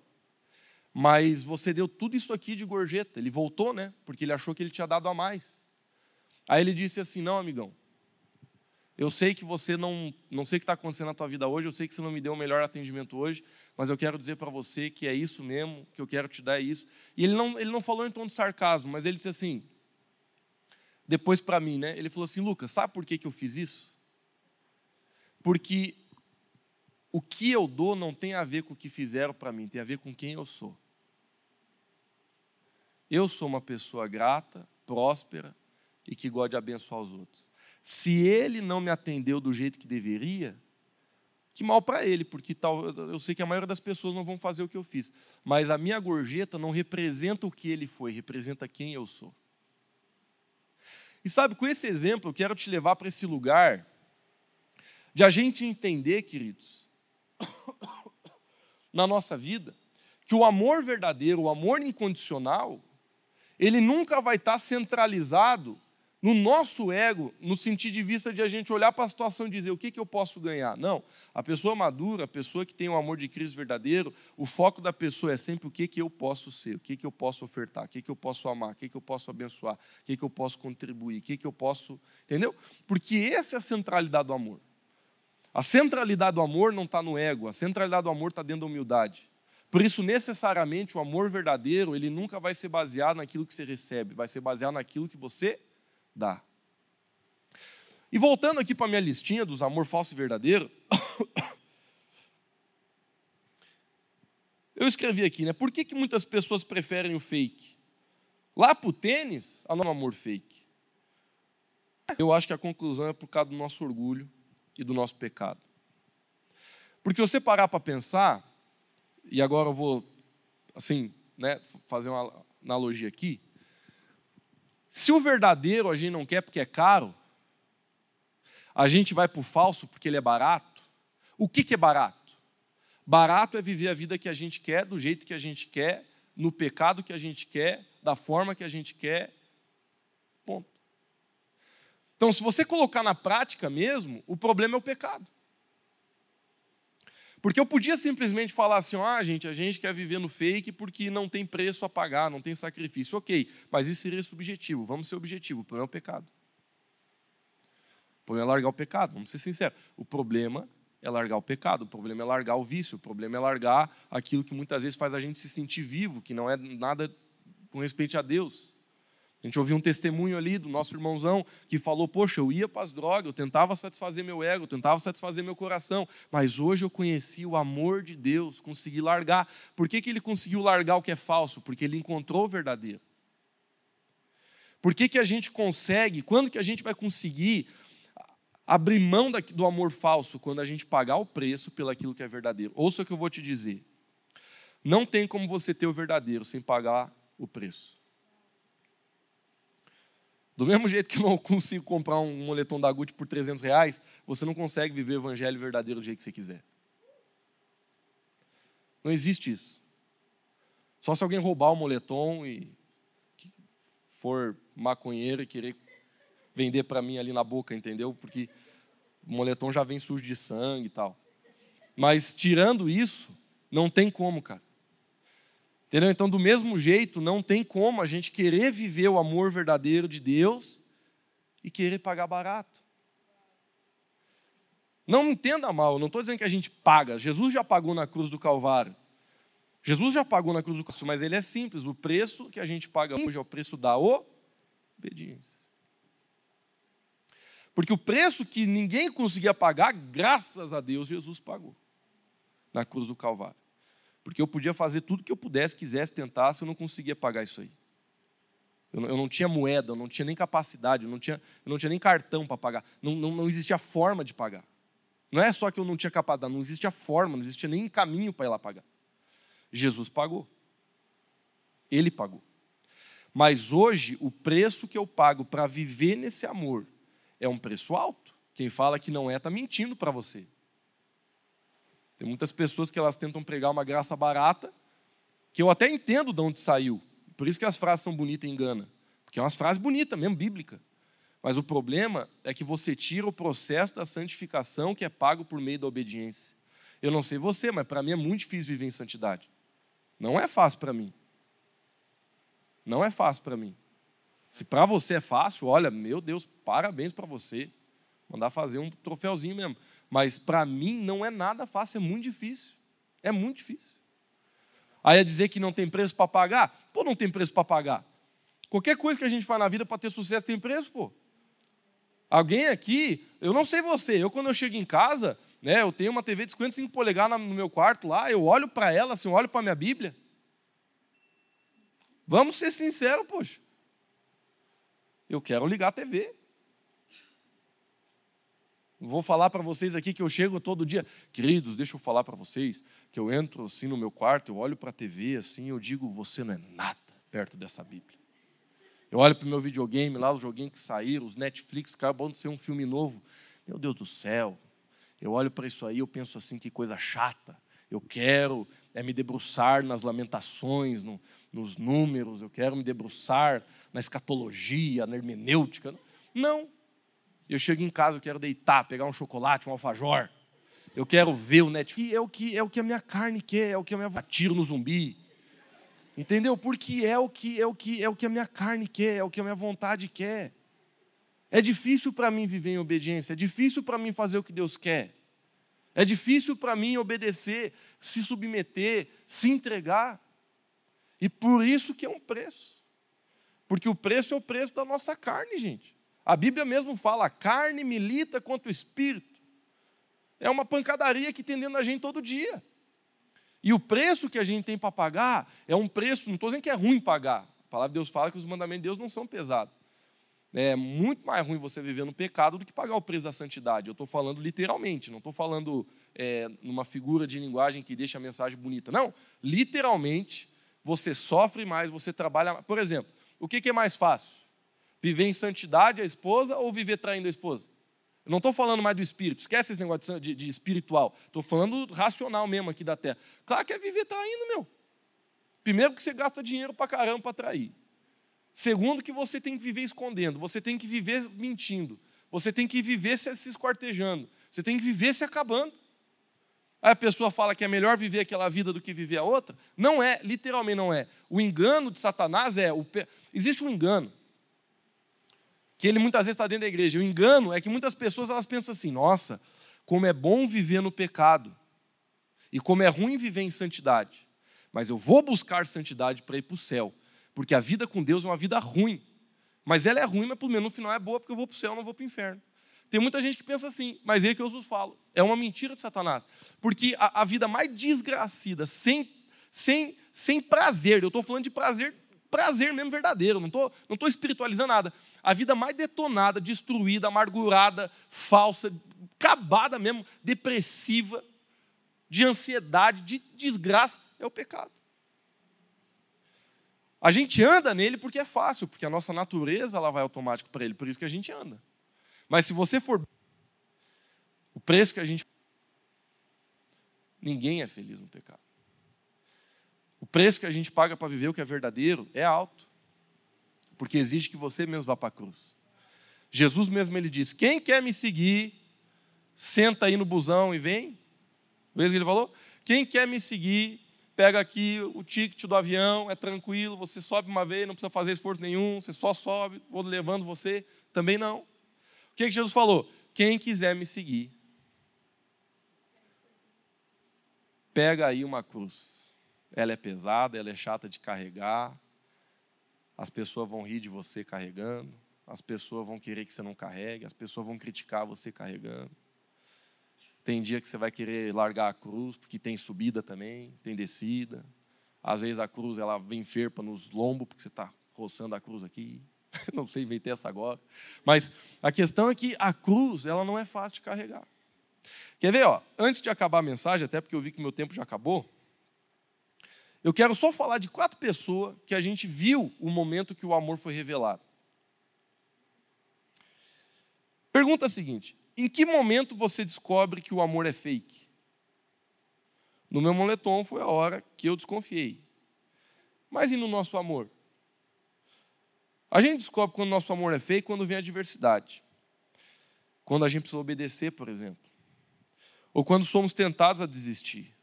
mas você deu tudo isso aqui de gorjeta. Ele voltou, né? Porque ele achou que ele tinha dado a mais. Aí ele disse assim: Não, amigão, eu sei que você não, não sei o que está acontecendo na tua vida hoje, eu sei que você não me deu o melhor atendimento hoje, mas eu quero dizer para você que é isso mesmo, que eu quero te dar é isso. E ele não, ele não falou em tom de sarcasmo, mas ele disse assim, depois para mim, né? Ele falou assim, Lucas, sabe por que, que eu fiz isso? Porque o que eu dou não tem a ver com o que fizeram para mim, tem a ver com quem eu sou. Eu sou uma pessoa grata, próspera e que gosta de abençoar os outros. Se ele não me atendeu do jeito que deveria, que mal para ele, porque tal, eu sei que a maioria das pessoas não vão fazer o que eu fiz. Mas a minha gorjeta não representa o que ele foi, representa quem eu sou. E sabe, com esse exemplo, eu quero te levar para esse lugar de a gente entender, queridos, na nossa vida, que o amor verdadeiro, o amor incondicional, ele nunca vai estar centralizado no nosso ego, no sentido de vista de a gente olhar para a situação e dizer o que, que eu posso ganhar. Não. A pessoa madura, a pessoa que tem um amor de Cristo verdadeiro, o foco da pessoa é sempre o que, que eu posso ser, o que, que eu posso ofertar, o que, que eu posso amar, o que, que eu posso abençoar, o que, que eu posso contribuir, o que, que eu posso. Entendeu? Porque essa é a centralidade do amor. A centralidade do amor não está no ego, a centralidade do amor está dentro da humildade. Por isso, necessariamente, o amor verdadeiro, ele nunca vai ser baseado naquilo que você recebe, vai ser baseado naquilo que você dá. E voltando aqui para a minha listinha dos amor falso e verdadeiro, eu escrevi aqui, né? Por que, que muitas pessoas preferem o fake? Lá para o tênis, a não amor fake. Eu acho que a conclusão é por causa do nosso orgulho e do nosso pecado. Porque você parar para pensar, e agora eu vou, assim, né, fazer uma analogia aqui, se o verdadeiro a gente não quer porque é caro, a gente vai para o falso porque ele é barato. O que, que é barato? Barato é viver a vida que a gente quer, do jeito que a gente quer, no pecado que a gente quer, da forma que a gente quer. Ponto. Então, se você colocar na prática mesmo, o problema é o pecado. Porque eu podia simplesmente falar assim: ah, gente, a gente quer viver no fake porque não tem preço a pagar, não tem sacrifício. Ok, mas isso seria subjetivo. Vamos ser objetivo. O problema é o pecado. O problema é largar o pecado, vamos ser sinceros. O problema é largar o pecado, o problema é largar o vício, o problema é largar aquilo que muitas vezes faz a gente se sentir vivo, que não é nada com respeito a Deus. A gente ouviu um testemunho ali do nosso irmãozão que falou: Poxa, eu ia para as drogas, eu tentava satisfazer meu ego, eu tentava satisfazer meu coração, mas hoje eu conheci o amor de Deus, consegui largar. Por que, que ele conseguiu largar o que é falso? Porque ele encontrou o verdadeiro. Por que, que a gente consegue, quando que a gente vai conseguir abrir mão do amor falso? Quando a gente pagar o preço pelaquilo que é verdadeiro. Ouça o que eu vou te dizer. Não tem como você ter o verdadeiro sem pagar o preço. Do mesmo jeito que eu não consigo comprar um moletom da Gucci por 300 reais, você não consegue viver o evangelho verdadeiro do jeito que você quiser. Não existe isso. Só se alguém roubar o moletom e for maconheiro e querer vender para mim ali na boca, entendeu? Porque o moletom já vem sujo de sangue e tal. Mas tirando isso, não tem como, cara. Entendeu? Então, do mesmo jeito, não tem como a gente querer viver o amor verdadeiro de Deus e querer pagar barato. Não me entenda mal, não estou dizendo que a gente paga. Jesus já pagou na cruz do Calvário. Jesus já pagou na cruz do Calvário, mas ele é simples. O preço que a gente paga hoje é o preço da obediência. Porque o preço que ninguém conseguia pagar, graças a Deus, Jesus pagou na cruz do Calvário. Porque eu podia fazer tudo que eu pudesse, quisesse, tentasse, eu não conseguia pagar isso aí. Eu não, eu não tinha moeda, eu não tinha nem capacidade, eu não tinha, eu não tinha nem cartão para pagar. Não, não, não existia forma de pagar. Não é só que eu não tinha capacidade, não existia forma, não existia nem caminho para ir lá pagar. Jesus pagou. Ele pagou. Mas hoje, o preço que eu pago para viver nesse amor é um preço alto. Quem fala que não é, está mentindo para você. Tem muitas pessoas que elas tentam pregar uma graça barata, que eu até entendo de onde saiu. Por isso que as frases são bonitas e engana. Porque é umas frases bonitas mesmo, bíblica. Mas o problema é que você tira o processo da santificação que é pago por meio da obediência. Eu não sei você, mas para mim é muito difícil viver em santidade. Não é fácil para mim. Não é fácil para mim. Se para você é fácil, olha, meu Deus, parabéns para você. Mandar fazer um troféuzinho mesmo. Mas para mim não é nada fácil, é muito difícil. É muito difícil. Aí é dizer que não tem preço para pagar? Pô, não tem preço para pagar. Qualquer coisa que a gente faz na vida para ter sucesso tem preço, pô. Alguém aqui, eu não sei você, eu quando eu chego em casa, né, eu tenho uma TV de 55 polegadas no meu quarto lá, eu olho para ela, assim, eu olho para minha Bíblia. Vamos ser sinceros, poxa. Eu quero ligar a TV. Vou falar para vocês aqui que eu chego todo dia. Queridos, deixa eu falar para vocês que eu entro assim no meu quarto, eu olho para a TV assim, eu digo, você não é nada perto dessa Bíblia. Eu olho para o meu videogame lá, os joguinhos que saíram, os Netflix, acabam de ser um filme novo. Meu Deus do céu. Eu olho para isso aí, eu penso assim, que coisa chata. Eu quero é me debruçar nas lamentações, no, nos números, eu quero me debruçar na escatologia, na hermenêutica. Não, eu chego em casa, eu quero deitar, pegar um chocolate, um alfajor. Eu quero ver o Netflix. É o que, é o que a minha carne quer, é o que a minha tiro no zumbi. Entendeu? Porque é o que é o que é o que a minha carne quer, é o que a minha vontade quer. É difícil para mim viver em obediência, é difícil para mim fazer o que Deus quer. É difícil para mim obedecer, se submeter, se entregar. E por isso que é um preço. Porque o preço é o preço da nossa carne, gente. A Bíblia mesmo fala: a carne milita contra o espírito. É uma pancadaria que tem dentro da gente todo dia. E o preço que a gente tem para pagar é um preço, não estou dizendo que é ruim pagar. A palavra de Deus fala que os mandamentos de Deus não são pesados. É muito mais ruim você viver no pecado do que pagar o preço da santidade. Eu estou falando literalmente, não estou falando é, numa figura de linguagem que deixa a mensagem bonita. Não, literalmente, você sofre mais, você trabalha mais. Por exemplo, o que, que é mais fácil? Viver em santidade a esposa ou viver traindo a esposa? Eu não estou falando mais do espírito, esquece esse negócio de, de espiritual. Estou falando racional mesmo aqui da terra. Claro que é viver traindo, meu. Primeiro que você gasta dinheiro para caramba para trair. Segundo que você tem que viver escondendo, você tem que viver mentindo, você tem que viver se, esquartejando, você tem que viver se acabando. Aí a pessoa fala que é melhor viver aquela vida do que viver a outra. Não é, literalmente não é. O engano de Satanás é. O, existe um engano que ele muitas vezes está dentro da igreja. O engano é que muitas pessoas elas pensam assim: nossa, como é bom viver no pecado e como é ruim viver em santidade. Mas eu vou buscar santidade para ir para o céu, porque a vida com Deus é uma vida ruim. Mas ela é ruim, mas pelo menos no final é boa, porque eu vou para o céu, não vou para o inferno. Tem muita gente que pensa assim, mas é que eu vos falo. É uma mentira de Satanás. Porque a, a vida mais desgracida, sem, sem, sem prazer, eu estou falando de prazer, prazer mesmo verdadeiro, não estou não tô espiritualizando nada a vida mais detonada, destruída, amargurada, falsa, acabada mesmo, depressiva, de ansiedade, de desgraça, é o pecado. A gente anda nele porque é fácil, porque a nossa natureza ela vai automático para ele, por isso que a gente anda. Mas se você for o preço que a gente ninguém é feliz no pecado. O preço que a gente paga para viver o que é verdadeiro é alto porque exige que você mesmo vá para a cruz. Jesus mesmo ele diz: Quem quer me seguir, senta aí no busão e vem. Vê o que ele falou? Quem quer me seguir, pega aqui o ticket do avião, é tranquilo, você sobe uma vez, não precisa fazer esforço nenhum, você só sobe, vou levando você. Também não. O que, que Jesus falou? Quem quiser me seguir, pega aí uma cruz. Ela é pesada, ela é chata de carregar, as pessoas vão rir de você carregando, as pessoas vão querer que você não carregue, as pessoas vão criticar você carregando. Tem dia que você vai querer largar a cruz, porque tem subida também, tem descida. Às vezes a cruz ela vem ferpa nos lombos, porque você está roçando a cruz aqui. não sei, inventei essa agora. Mas a questão é que a cruz ela não é fácil de carregar. Quer ver? Ó, antes de acabar a mensagem, até porque eu vi que meu tempo já acabou, eu quero só falar de quatro pessoas que a gente viu o momento que o amor foi revelado. Pergunta seguinte: em que momento você descobre que o amor é fake? No meu moletom foi a hora que eu desconfiei. Mas e no nosso amor? A gente descobre quando o nosso amor é feio quando vem a adversidade. Quando a gente precisa obedecer, por exemplo. Ou quando somos tentados a desistir.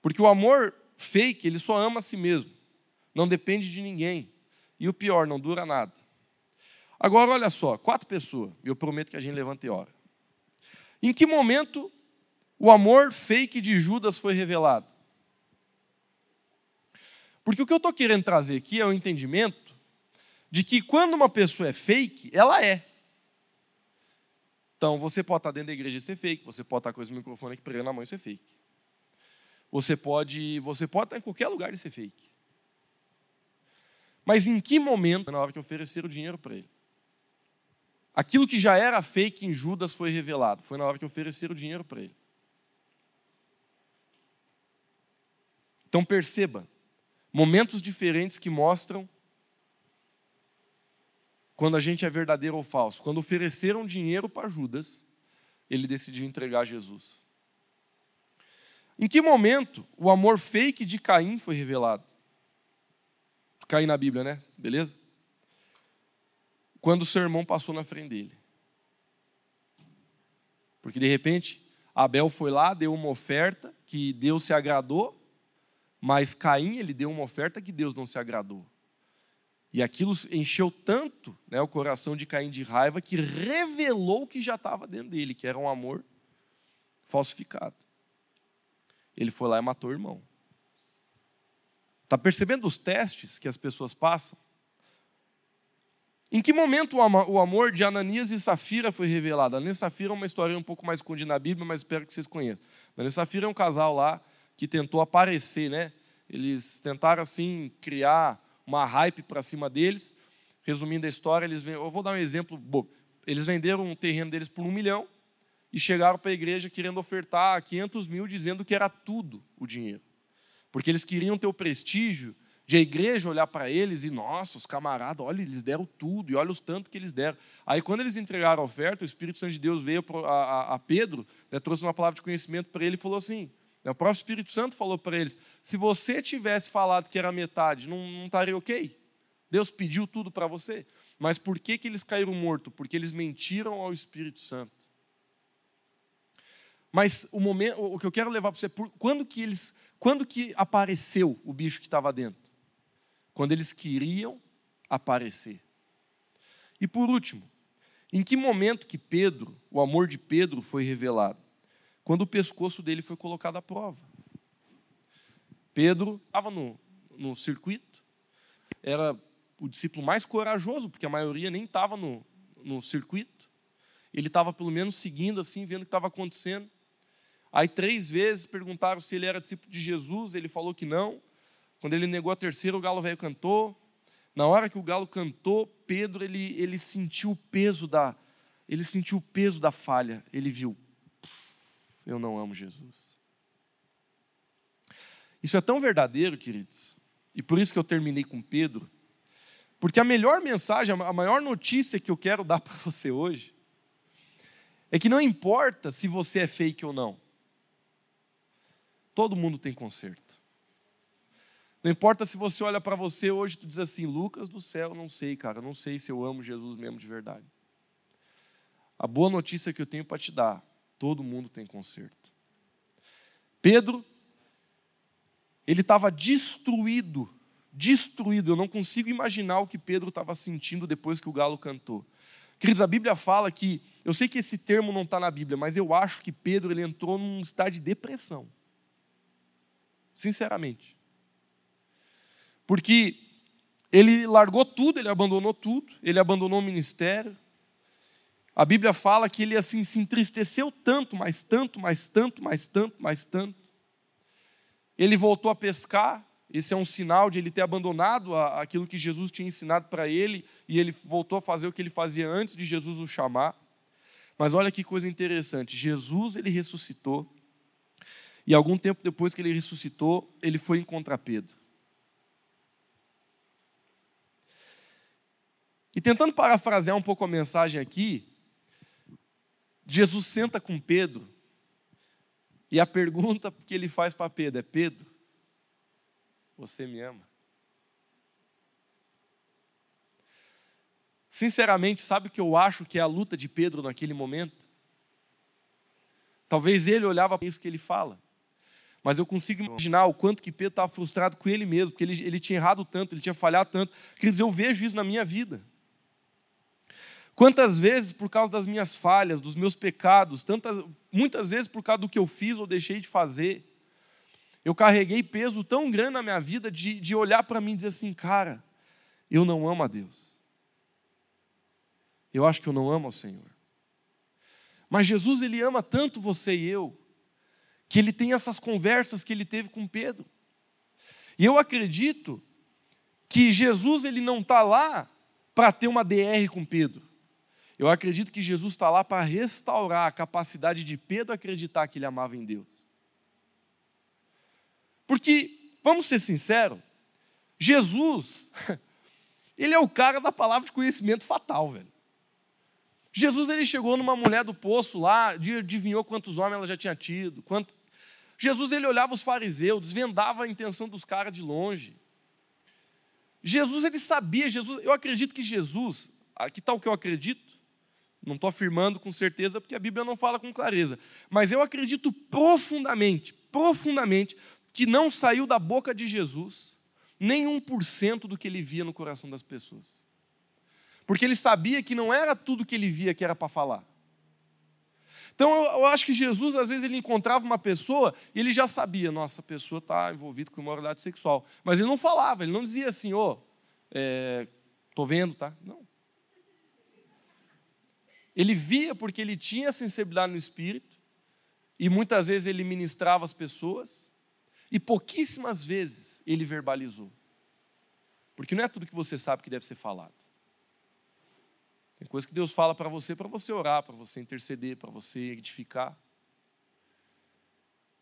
Porque o amor fake, ele só ama a si mesmo. Não depende de ninguém. E o pior, não dura nada. Agora, olha só, quatro pessoas, e eu prometo que a gente levante hora. Em que momento o amor fake de Judas foi revelado? Porque o que eu estou querendo trazer aqui é o entendimento de que quando uma pessoa é fake, ela é. Então, você pode estar dentro da igreja e ser fake, você pode estar com esse microfone aqui pregando na mão e ser fake. Você pode, você pode estar em qualquer lugar e ser fake. Mas em que momento, na hora que ofereceram o dinheiro para ele? Aquilo que já era fake em Judas foi revelado. Foi na hora que ofereceram o dinheiro para ele. Então perceba, momentos diferentes que mostram quando a gente é verdadeiro ou falso. Quando ofereceram dinheiro para Judas, ele decidiu entregar Jesus. Em que momento o amor fake de Caim foi revelado? Caim na Bíblia, né? Beleza? Quando o seu irmão passou na frente dele. Porque de repente, Abel foi lá, deu uma oferta que Deus se agradou, mas Caim ele deu uma oferta que Deus não se agradou. E aquilo encheu tanto né, o coração de Caim de raiva que revelou o que já estava dentro dele, que era um amor falsificado. Ele foi lá e matou o irmão. Está percebendo os testes que as pessoas passam? Em que momento o amor de Ananias e Safira foi revelado? Ananias e Safira é uma história um pouco mais escondida na Bíblia, mas espero que vocês conheçam. Ananias e Safira é um casal lá que tentou aparecer, né? Eles tentaram assim criar uma hype para cima deles. Resumindo a história, eles eu vou dar um exemplo bobo. Eles venderam um terreno deles por um milhão e chegaram para a igreja querendo ofertar 500 mil, dizendo que era tudo o dinheiro. Porque eles queriam ter o prestígio de a igreja olhar para eles e, nossa, os camaradas, olha, eles deram tudo, e olha os tanto que eles deram. Aí, quando eles entregaram a oferta, o Espírito Santo de Deus veio a, a, a Pedro, né, trouxe uma palavra de conhecimento para ele e falou assim: né, o próprio Espírito Santo falou para eles: se você tivesse falado que era metade, não, não estaria ok? Deus pediu tudo para você. Mas por que, que eles caíram mortos? Porque eles mentiram ao Espírito Santo. Mas o momento, o que eu quero levar para você, por, quando que eles, quando que apareceu o bicho que estava dentro? Quando eles queriam aparecer. E por último, em que momento que Pedro, o amor de Pedro foi revelado? quando o pescoço dele foi colocado à prova. Pedro estava no, no circuito, era o discípulo mais corajoso, porque a maioria nem estava no, no circuito. Ele estava pelo menos seguindo assim, vendo o que estava acontecendo. Aí três vezes perguntaram se ele era discípulo de Jesus, ele falou que não. Quando ele negou a terceira, o galo velho cantou. Na hora que o galo cantou, Pedro ele, ele sentiu o peso da ele sentiu o peso da falha. Ele viu, eu não amo Jesus. Isso é tão verdadeiro, queridos, e por isso que eu terminei com Pedro, porque a melhor mensagem, a maior notícia que eu quero dar para você hoje, é que não importa se você é fake ou não, todo mundo tem conserto. Não importa se você olha para você hoje e diz assim, Lucas do céu, não sei, cara, não sei se eu amo Jesus mesmo de verdade. A boa notícia que eu tenho para te dar Todo mundo tem conserto. Pedro, ele estava destruído, destruído. Eu não consigo imaginar o que Pedro estava sentindo depois que o galo cantou. Queridos, a Bíblia fala que, eu sei que esse termo não está na Bíblia, mas eu acho que Pedro ele entrou num estado de depressão. Sinceramente. Porque ele largou tudo, ele abandonou tudo, ele abandonou o ministério, a Bíblia fala que ele assim se entristeceu tanto, mais tanto, mais tanto, mais tanto, mais tanto. Ele voltou a pescar, esse é um sinal de ele ter abandonado aquilo que Jesus tinha ensinado para ele e ele voltou a fazer o que ele fazia antes de Jesus o chamar. Mas olha que coisa interessante, Jesus ele ressuscitou. E algum tempo depois que ele ressuscitou, ele foi encontrar Pedro. E tentando parafrasear um pouco a mensagem aqui, Jesus senta com Pedro E a pergunta que ele faz para Pedro é: Pedro, você me ama? Sinceramente, sabe o que eu acho que é a luta de Pedro naquele momento? Talvez ele olhava para isso que ele fala. Mas eu consigo imaginar o quanto que Pedro estava frustrado com ele mesmo, porque ele, ele tinha errado tanto, ele tinha falhado tanto. Quer dizer, eu vejo isso na minha vida. Quantas vezes, por causa das minhas falhas, dos meus pecados, tantas, muitas vezes por causa do que eu fiz ou deixei de fazer, eu carreguei peso tão grande na minha vida de, de olhar para mim e dizer assim, cara, eu não amo a Deus. Eu acho que eu não amo ao Senhor. Mas Jesus, ele ama tanto você e eu, que ele tem essas conversas que ele teve com Pedro. E eu acredito que Jesus, ele não está lá para ter uma DR com Pedro. Eu acredito que Jesus está lá para restaurar a capacidade de Pedro acreditar que ele amava em Deus. Porque, vamos ser sinceros, Jesus, ele é o cara da palavra de conhecimento fatal, velho. Jesus ele chegou numa mulher do poço lá, adivinhou quantos homens ela já tinha tido. Quanto... Jesus ele olhava os fariseus, desvendava a intenção dos caras de longe. Jesus ele sabia, Jesus, eu acredito que Jesus, aqui está o que eu acredito, não estou afirmando com certeza porque a Bíblia não fala com clareza, mas eu acredito profundamente, profundamente, que não saiu da boca de Jesus nem um por cento do que ele via no coração das pessoas porque ele sabia que não era tudo que ele via que era para falar. Então eu, acho que Jesus, às vezes, ele encontrava uma pessoa e ele já sabia, nossa, a pessoa está envolvida com imoralidade sexual. Mas ele não falava, ele não dizia assim, ô, oh, é, vendo, tá? Não. Ele via porque ele tinha sensibilidade no espírito, e muitas vezes ele ministrava as pessoas, e pouquíssimas vezes ele verbalizou. Porque não é tudo que você sabe que deve ser falado. Tem coisa que Deus fala para você para você orar, para você interceder, para você edificar.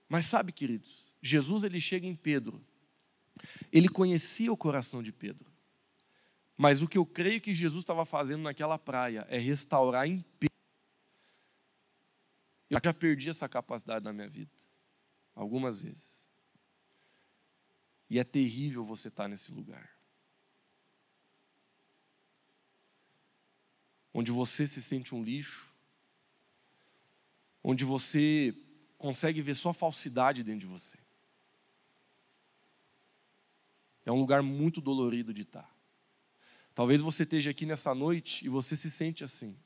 Mas sabe, queridos, Jesus ele chega em Pedro. Ele conhecia o coração de Pedro. Mas o que eu creio que Jesus estava fazendo naquela praia é restaurar em Pedro. Eu já perdi essa capacidade na minha vida, algumas vezes. E é terrível você estar nesse lugar. Onde você se sente um lixo, onde você consegue ver só falsidade dentro de você. É um lugar muito dolorido de estar. Talvez você esteja aqui nessa noite e você se sente assim.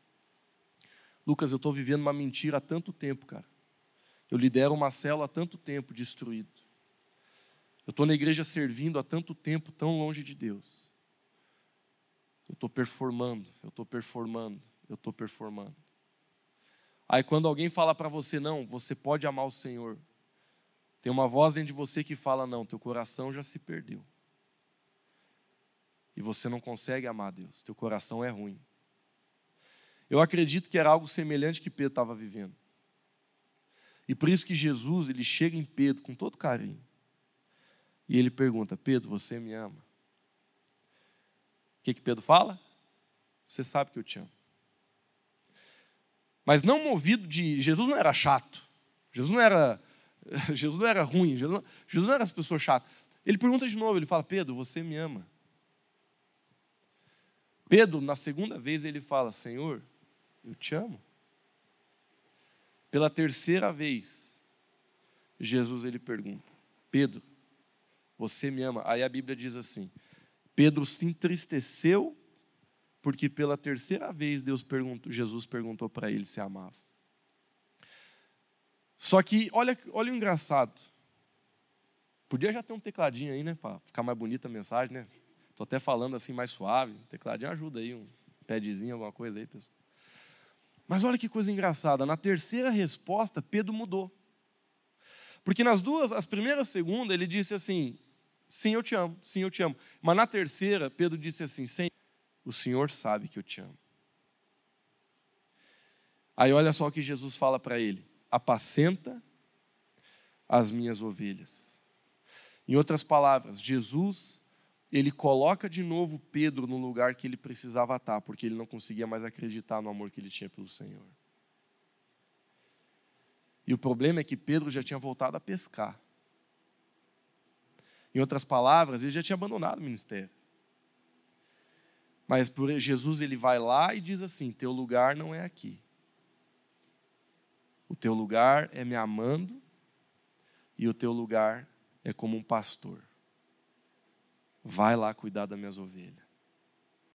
Lucas, eu estou vivendo uma mentira há tanto tempo, cara. Eu lidero uma célula há tanto tempo destruído. Eu estou na igreja servindo há tanto tempo, tão longe de Deus. Eu estou performando, eu estou performando, eu estou performando. Aí quando alguém fala para você, não, você pode amar o Senhor, tem uma voz dentro de você que fala, não, teu coração já se perdeu. E você não consegue amar Deus, teu coração é ruim. Eu acredito que era algo semelhante que Pedro estava vivendo. E por isso que Jesus, ele chega em Pedro com todo carinho. E ele pergunta: Pedro, você me ama? Que, que Pedro fala? Você sabe que eu te amo. Mas não movido de. Jesus não era chato. Jesus não era. Jesus não era ruim. Jesus não, Jesus não era essa pessoa chata. Ele pergunta de novo, ele fala: Pedro, você me ama. Pedro, na segunda vez, ele fala: Senhor, eu te amo. Pela terceira vez, Jesus ele pergunta: Pedro, você me ama? Aí a Bíblia diz assim: Pedro se entristeceu porque pela terceira vez Deus perguntou, Jesus perguntou para ele se amava. Só que olha, olha o engraçado. Podia já ter um tecladinho aí, né, para ficar mais bonita a mensagem, né? Tô até falando assim mais suave. tecladinho ajuda aí, um padzinho, alguma coisa aí, pessoal. Mas olha que coisa engraçada. Na terceira resposta, Pedro mudou. Porque nas duas, as primeiras segundas, ele disse assim: Sim, eu te amo. Sim, eu te amo. Mas na terceira, Pedro disse assim: Senhor, o Senhor sabe que eu te amo. Aí olha só o que Jesus fala para ele: apacenta as minhas ovelhas. Em outras palavras, Jesus, ele coloca de novo Pedro no lugar que ele precisava estar, porque ele não conseguia mais acreditar no amor que ele tinha pelo Senhor. E o problema é que Pedro já tinha voltado a pescar. Em outras palavras, ele já tinha abandonado o ministério. Mas por Jesus ele vai lá e diz assim: Teu lugar não é aqui. O teu lugar é me amando, e o teu lugar é como um pastor. Vai lá cuidar das minhas ovelhas.